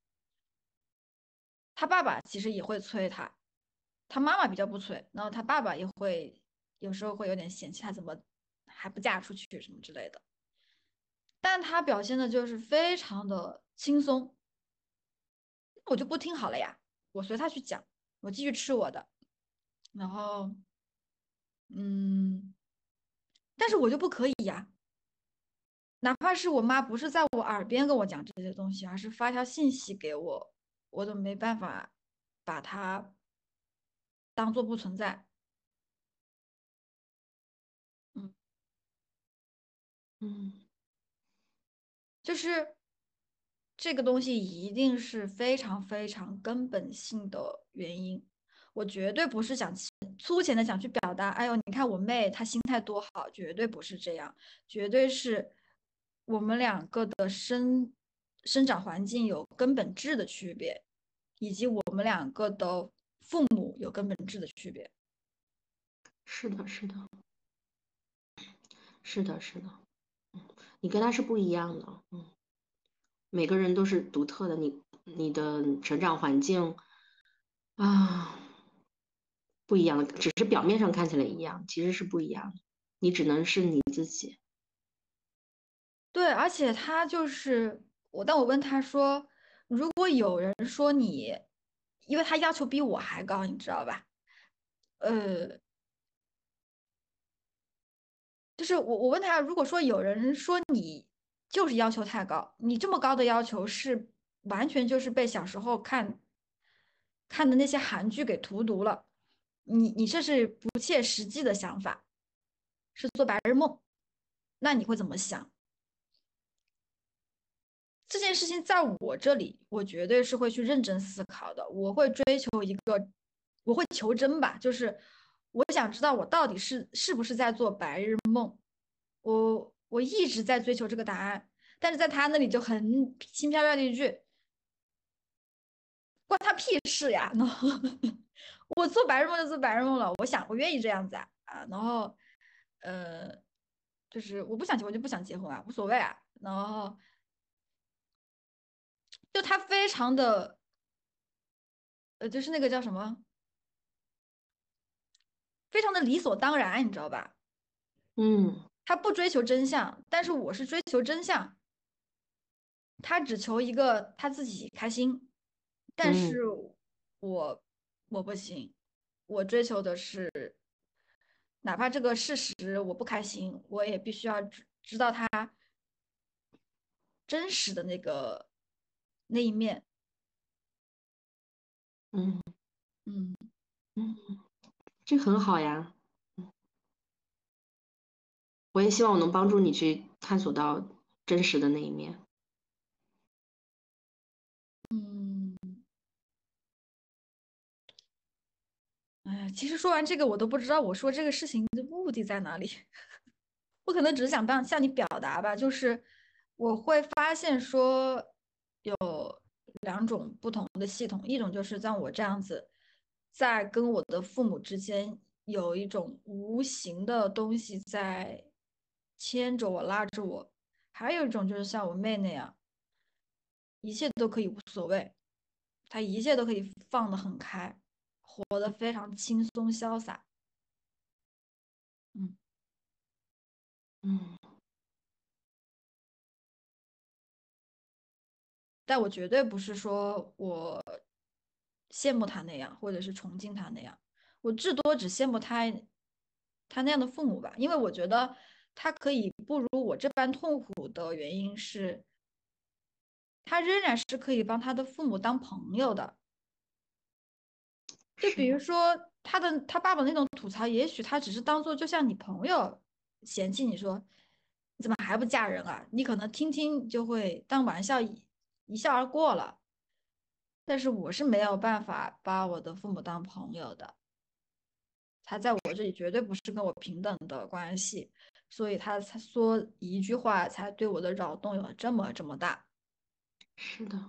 他爸爸其实也会催他，他妈妈比较不催，然后他爸爸也会有时候会有点嫌弃他怎么还不嫁出去什么之类的，但他表现的就是非常的轻松，我就不听好了呀，我随他去讲。我继续吃我的，然后，嗯，但是我就不可以呀。哪怕是我妈不是在我耳边跟我讲这些东西，而是发条信息给我，我都没办法把它当做不存在。嗯嗯，就是。这个东西一定是非常非常根本性的原因，我绝对不是想粗浅的想去表达。哎呦，你看我妹她心态多好，绝对不是这样，绝对是我们两个的生生长环境有根本质的区别，以及我们两个的父母有根本质的区别。是的，是的。是的，是的，你跟他是不一样的，嗯，每个人都是独特的，你你的成长环境啊不一样的，只是表面上看起来一样，其实是不一样的，你只能是你自己。对，而且他就是我，但我问他说，如果有人说你，因为他要求比我还高，你知道吧？呃，就是我我问他，如果说有人说你就是要求太高，你这么高的要求是完全就是被小时候看看的那些韩剧给荼毒了，你你这是不切实际的想法，是做白日梦，那你会怎么想？这件事情在我这里，我绝对是会去认真思考的。我会追求一个，我会求真吧，就是我想知道我到底是是不是在做白日梦。我我一直在追求这个答案，但是在他那里就很轻飘飘的一句，关他屁事呀！然后 我做白日梦就做白日梦了，我想我愿意这样子啊啊，然后呃，就是我不想结婚就不想结婚啊，无所谓啊，然后。就他非常的，呃，就是那个叫什么，非常的理所当然，你知道吧？嗯，他不追求真相，但是我是追求真相。他只求一个他自己开心，但是我我不行，我追求的是，哪怕这个事实我不开心，我也必须要知知道他真实的那个。那一面，嗯嗯嗯，这很好呀。我也希望我能帮助你去探索到真实的那一面。嗯，哎呀，其实说完这个，我都不知道我说这个事情的目的在哪里。我可能只是想帮向你表达吧，就是我会发现说。有两种不同的系统，一种就是像我这样子，在跟我的父母之间有一种无形的东西在牵着我、拉着我；还有一种就是像我妹那样，一切都可以无所谓，她一切都可以放得很开，活得非常轻松潇洒。嗯嗯。但我绝对不是说我羡慕他那样，或者是崇敬他那样，我至多只羡慕他他那样的父母吧，因为我觉得他可以不如我这般痛苦的原因是，他仍然是可以帮他的父母当朋友的。就比如说他的他爸爸那种吐槽，也许他只是当做就像你朋友嫌弃你说你怎么还不嫁人啊，你可能听听就会当玩笑。一笑而过了，但是我是没有办法把我的父母当朋友的，他在我这里绝对不是跟我平等的关系，所以他才说一句话才对我的扰动有这么这么大。是的，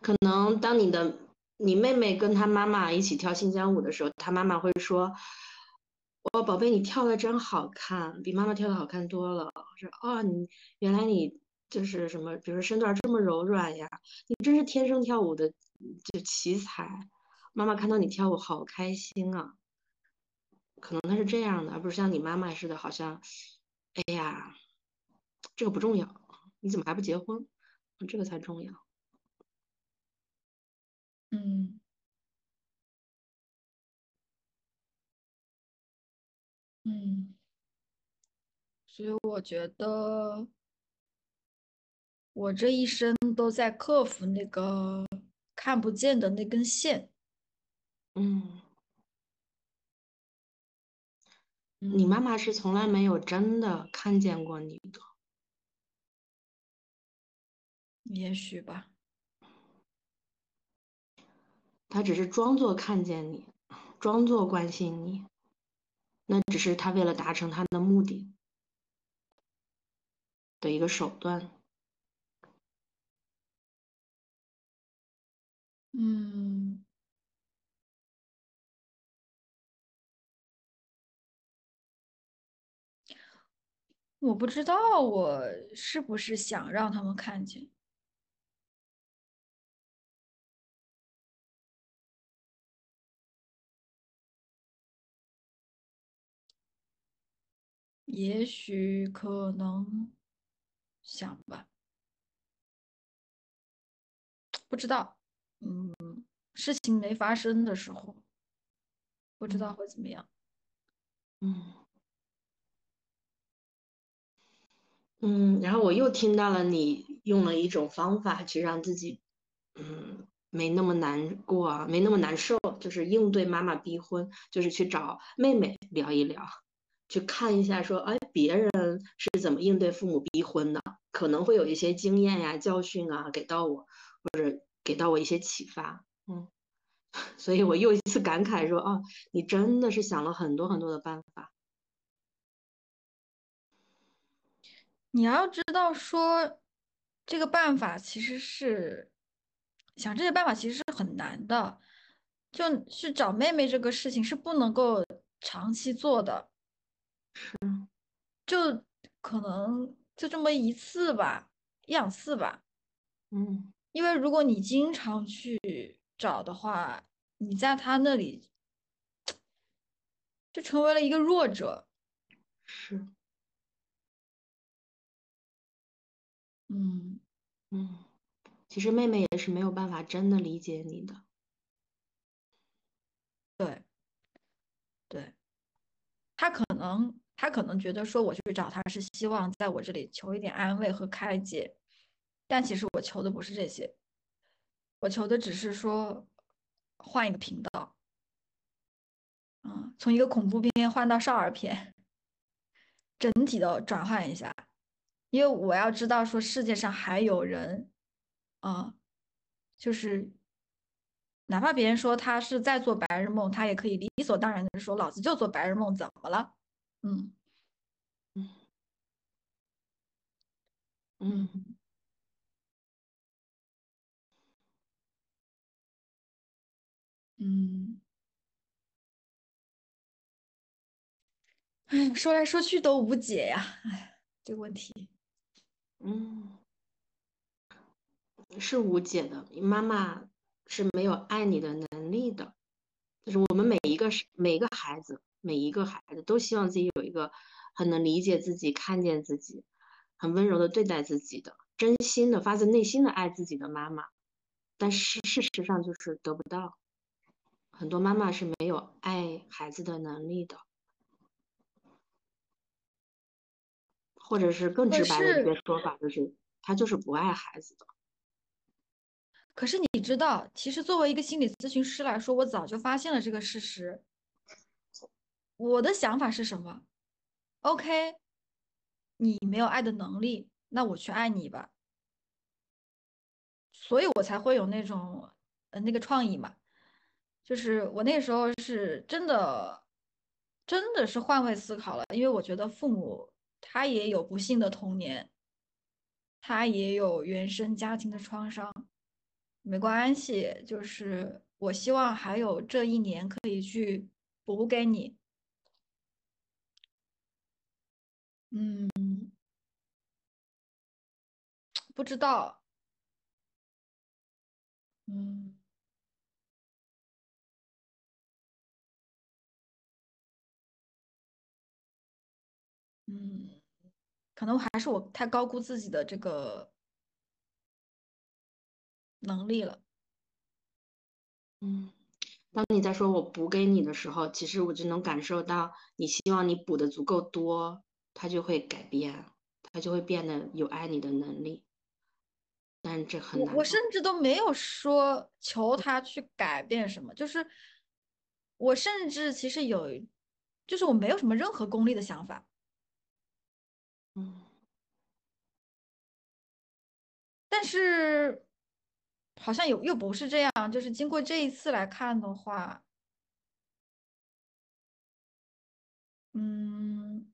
可能当你的你妹妹跟她妈妈一起跳新疆舞的时候，她妈妈会说：“哇，宝贝，你跳的真好看，比妈妈跳的好看多了。”说：“哦，你原来你。”就是什么，比如说身段这么柔软呀，你真是天生跳舞的，就奇才。妈妈看到你跳舞好开心啊，可能他是这样的，而不是像你妈妈似的，好像，哎呀，这个不重要，你怎么还不结婚？这个才重要。嗯，嗯，所以我觉得。我这一生都在克服那个看不见的那根线。嗯，你妈妈是从来没有真的看见过你的。也许吧。她只是装作看见你，装作关心你，那只是她为了达成她的目的的一个手段。嗯，我不知道我是不是想让他们看见。也许可能想吧，不知道。嗯，事情没发生的时候，不知道会怎么样。嗯嗯，然后我又听到了你用了一种方法去让自己，嗯，没那么难过啊，没那么难受，就是应对妈妈逼婚，就是去找妹妹聊一聊。去看一下，说，哎，别人是怎么应对父母逼婚的，可能会有一些经验呀、教训啊，给到我，或者给到我一些启发，嗯，所以我又一次感慨说，哦，你真的是想了很多很多的办法。你要知道，说这个办法其实是想这些办法其实是很难的，就是找妹妹这个事情是不能够长期做的。是，就可能就这么一次吧，一两次吧。嗯，因为如果你经常去找的话，你在他那里就成为了一个弱者。是，嗯嗯，其实妹妹也是没有办法真的理解你的。对，对，他可能。他可能觉得说我去找他是希望在我这里求一点安慰和开解，但其实我求的不是这些，我求的只是说换一个频道，嗯，从一个恐怖片换到少儿片，整体的转换一下，因为我要知道说世界上还有人，啊，就是哪怕别人说他是在做白日梦，他也可以理所当然的说老子就做白日梦，怎么了？嗯。嗯。嗯。嗯，哎，说来说去都无解呀，哎，这个问题，嗯，是无解的。妈妈是没有爱你的能力的，就是我们每一个是每一个孩子。每一个孩子都希望自己有一个很能理解自己、看见自己、很温柔的对待自己的、真心的发自内心的爱自己的妈妈，但是事实上就是得不到。很多妈妈是没有爱孩子的能力的，或者是更直白的一个说法，就是他就是不爱孩子的。可是你知道，其实作为一个心理咨询师来说，我早就发现了这个事实。我的想法是什么？OK，你没有爱的能力，那我去爱你吧。所以我才会有那种呃那个创意嘛，就是我那时候是真的，真的是换位思考了，因为我觉得父母他也有不幸的童年，他也有原生家庭的创伤，没关系，就是我希望还有这一年可以去补给你。嗯，不知道。嗯嗯，可能还是我太高估自己的这个能力了。嗯，当你在说我补给你的时候，其实我就能感受到你希望你补的足够多，他就会改变，他就会变得有爱你的能力。但这很难。我甚至都没有说求他去改变什么，就是我甚至其实有，就是我没有什么任何功利的想法。嗯，但是好像有又不是这样，就是经过这一次来看的话，嗯。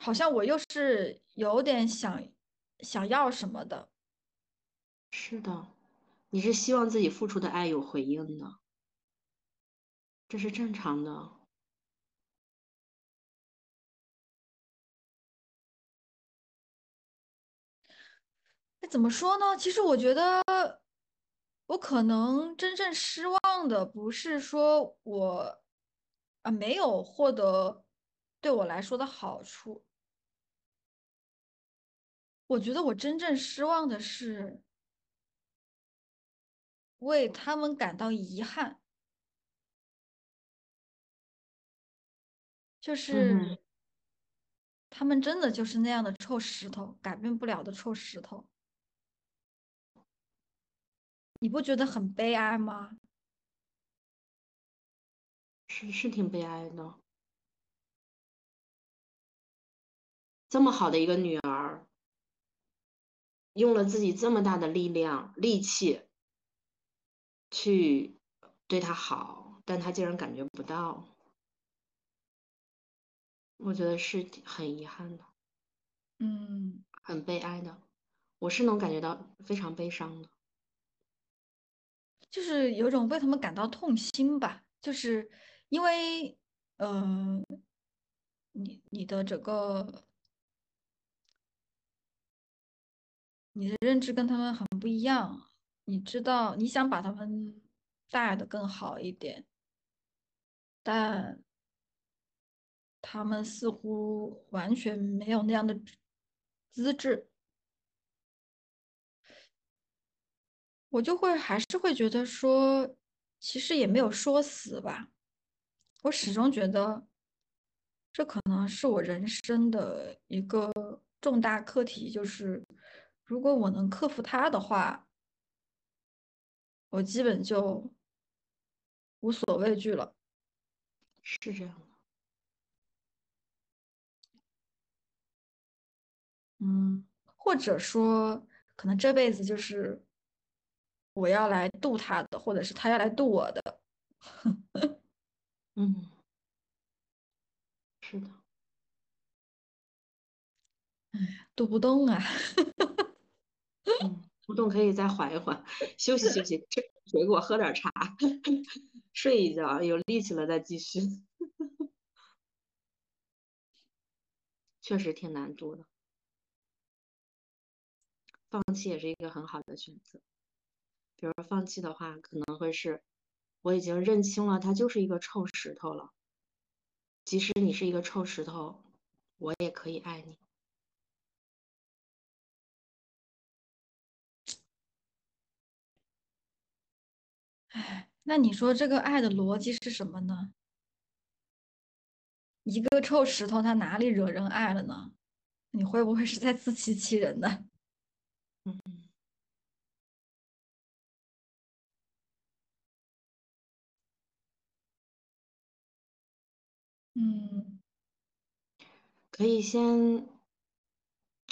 好像我又是有点想想要什么的，是的，你是希望自己付出的爱有回应的。这是正常的。那怎么说呢？其实我觉得，我可能真正失望的不是说我啊没有获得对我来说的好处，我觉得我真正失望的是为他们感到遗憾，就是他们真的就是那样的臭石头，改变不了的臭石头。你不觉得很悲哀吗？是是挺悲哀的。这么好的一个女儿，用了自己这么大的力量、力气去对她好，但她竟然感觉不到，我觉得是很遗憾的，嗯，很悲哀的。我是能感觉到非常悲伤的。就是有种为他们感到痛心吧，就是因为，嗯，你你的整个你的认知跟他们很不一样，你知道你想把他们带的更好一点，但他们似乎完全没有那样的资质。我就会还是会觉得说，其实也没有说死吧。我始终觉得，这可能是我人生的一个重大课题，就是如果我能克服它的话，我基本就无所畏惧了。是这样嗯，或者说，可能这辈子就是。我要来渡他的，或者是他要来渡我的。嗯，是的。哎，渡不动啊。嗯，不动可以再缓一缓，休息休息，吃水果，喝点茶，睡一觉，有力气了再继续。确实挺难渡的，放弃也是一个很好的选择。比如放弃的话，可能会是我已经认清了他就是一个臭石头了。即使你是一个臭石头，我也可以爱你。哎，那你说这个爱的逻辑是什么呢？一个臭石头，他哪里惹人爱了呢？你会不会是在自欺欺人呢？嗯。嗯，可以先，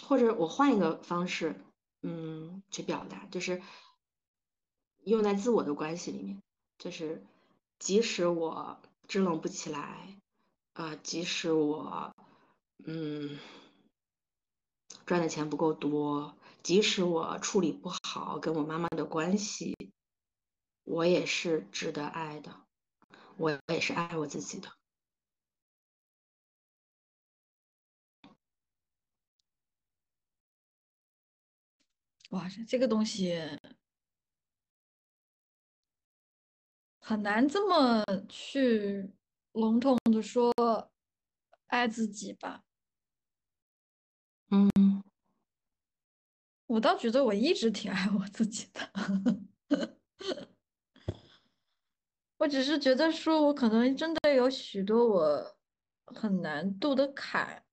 或者我换一个方式，嗯，去表达，就是用在自我的关系里面，就是即使我支棱不起来，啊，即使我，嗯，赚的钱不够多，即使我处理不好跟我妈妈的关系，我也是值得爱的，我也是爱我自己的。哇，这个东西很难这么去笼统的说爱自己吧？嗯，我倒觉得我一直挺爱我自己的，我只是觉得说我可能真的有许多我很难渡的坎。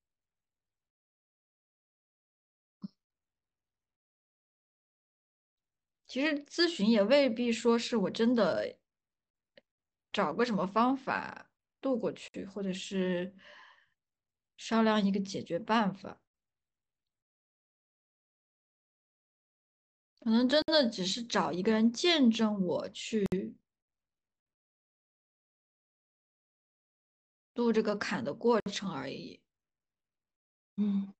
其实咨询也未必说是我真的找个什么方法渡过去，或者是商量一个解决办法，可能真的只是找一个人见证我去渡这个坎的过程而已。嗯。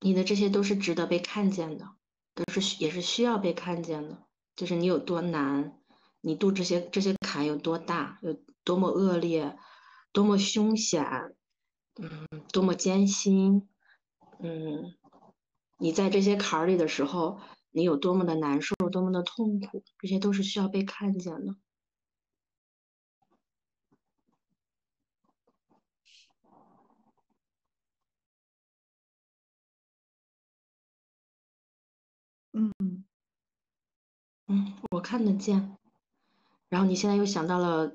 你的这些都是值得被看见的，都是也是需要被看见的。就是你有多难，你渡这些这些坎有多大，有多么恶劣，多么凶险，嗯，多么艰辛，嗯，你在这些坎儿里的时候，你有多么的难受，多么的痛苦，这些都是需要被看见的。嗯嗯，我看得见。然后你现在又想到了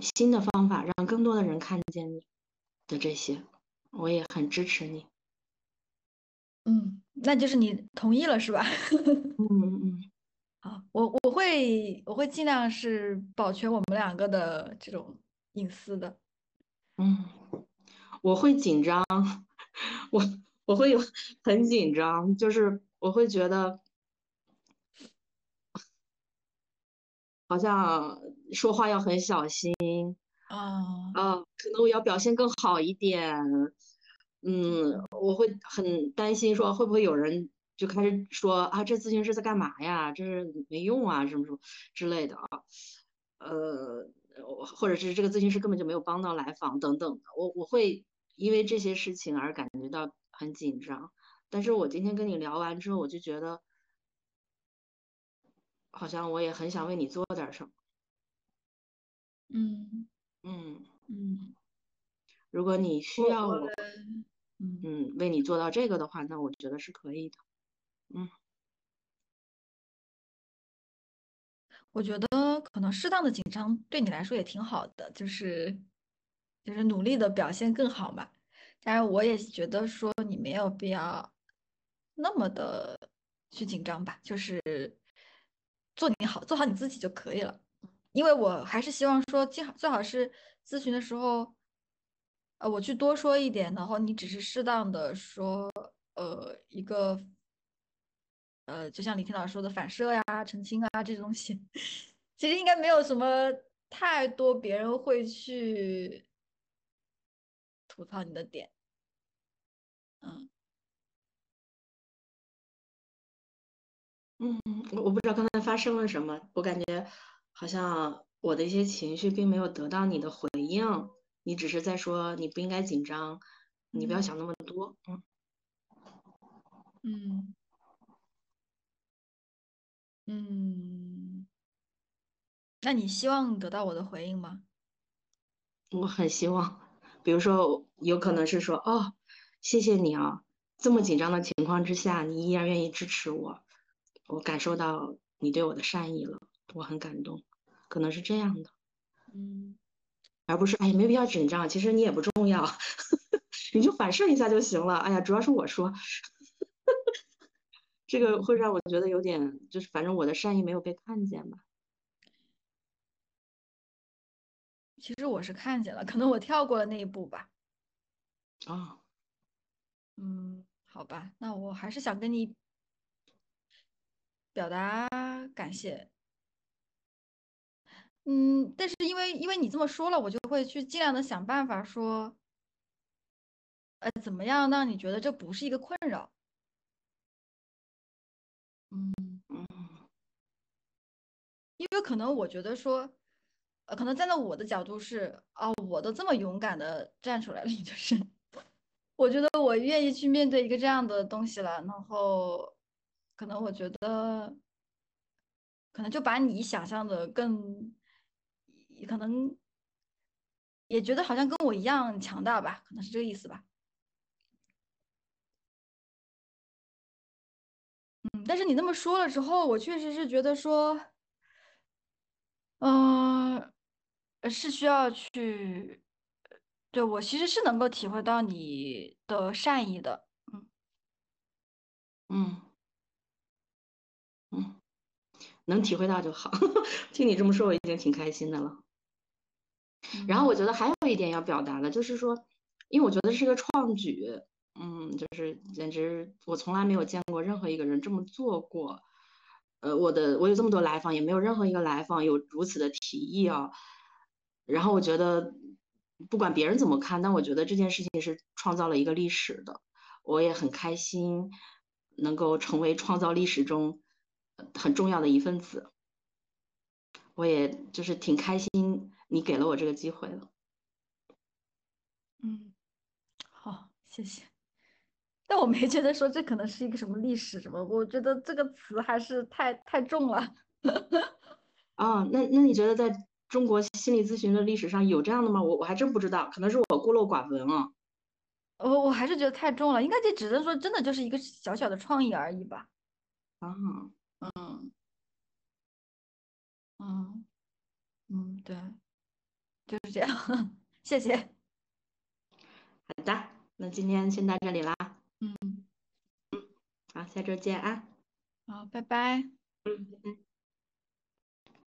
新的方法，让更多的人看见你的这些，我也很支持你。嗯，那就是你同意了是吧？嗯嗯嗯。好，我我会我会尽量是保全我们两个的这种隐私的。嗯，我会紧张，我我会有很紧张，就是我会觉得。好像说话要很小心啊啊，可能我要表现更好一点。嗯，我会很担心说会不会有人就开始说啊，这咨询师在干嘛呀？这是没用啊，什么什么之类的啊。呃，或者是这个咨询师根本就没有帮到来访等等的。我我会因为这些事情而感觉到很紧张。但是我今天跟你聊完之后，我就觉得。好像我也很想为你做点什么。嗯嗯嗯，如果你需要我，嗯，为你做到这个的话，那我觉得是可以的。嗯，我觉得可能适当的紧张对你来说也挺好的，就是就是努力的表现更好嘛。当然，我也觉得说你没有必要那么的去紧张吧，就是。做你好，做好你自己就可以了。因为我还是希望说，最好最好是咨询的时候，呃，我去多说一点，然后你只是适当的说，呃，一个，呃，就像李天老师说的反射呀、澄清啊这些东西，其实应该没有什么太多别人会去吐槽你的点，嗯。嗯，我我不知道刚才发生了什么，我感觉好像我的一些情绪并没有得到你的回应，你只是在说你不应该紧张，你不要想那么多，嗯，嗯，嗯，那你希望得到我的回应吗？我很希望，比如说有可能是说，哦，谢谢你啊，这么紧张的情况之下，你依然愿意支持我。我感受到你对我的善意了，我很感动，可能是这样的，嗯，而不是哎，没必要紧张，其实你也不重要，你就反射一下就行了。哎呀，主要是我说，这个会让我觉得有点，就是反正我的善意没有被看见吧。其实我是看见了，可能我跳过了那一步吧。啊，嗯，好吧，那我还是想跟你。表达感谢，嗯，但是因为因为你这么说了，我就会去尽量的想办法说，呃，怎么样让你觉得这不是一个困扰？嗯嗯，因为可能我觉得说，呃，可能站在我的角度是，哦，我都这么勇敢的站出来了，就是，我觉得我愿意去面对一个这样的东西了，然后。可能我觉得，可能就把你想象的更，可能也觉得好像跟我一样强大吧，可能是这个意思吧。嗯，但是你那么说了之后，我确实是觉得说，嗯，是需要去，对我其实是能够体会到你的善意的，嗯，嗯。嗯，能体会到就好。听你这么说，我已经挺开心的了。然后我觉得还有一点要表达的，就是说，因为我觉得是个创举，嗯，就是简直我从来没有见过任何一个人这么做过。呃，我的我有这么多来访，也没有任何一个来访有如此的提议啊。然后我觉得，不管别人怎么看，但我觉得这件事情是创造了一个历史的。我也很开心，能够成为创造历史中。很重要的一份子，我也就是挺开心，你给了我这个机会了。嗯，好，谢谢。但我没觉得说这可能是一个什么历史什么，我觉得这个词还是太太重了。哦，那那你觉得在中国心理咨询的历史上有这样的吗？我我还真不知道，可能是我孤陋寡闻啊。我我还是觉得太重了，应该就只能说真的就是一个小小的创意而已吧。啊，嗯嗯嗯，对，就是这样。谢谢。好的，那今天先到这里啦。嗯嗯好，下周见啊。好，拜拜。嗯，拜拜。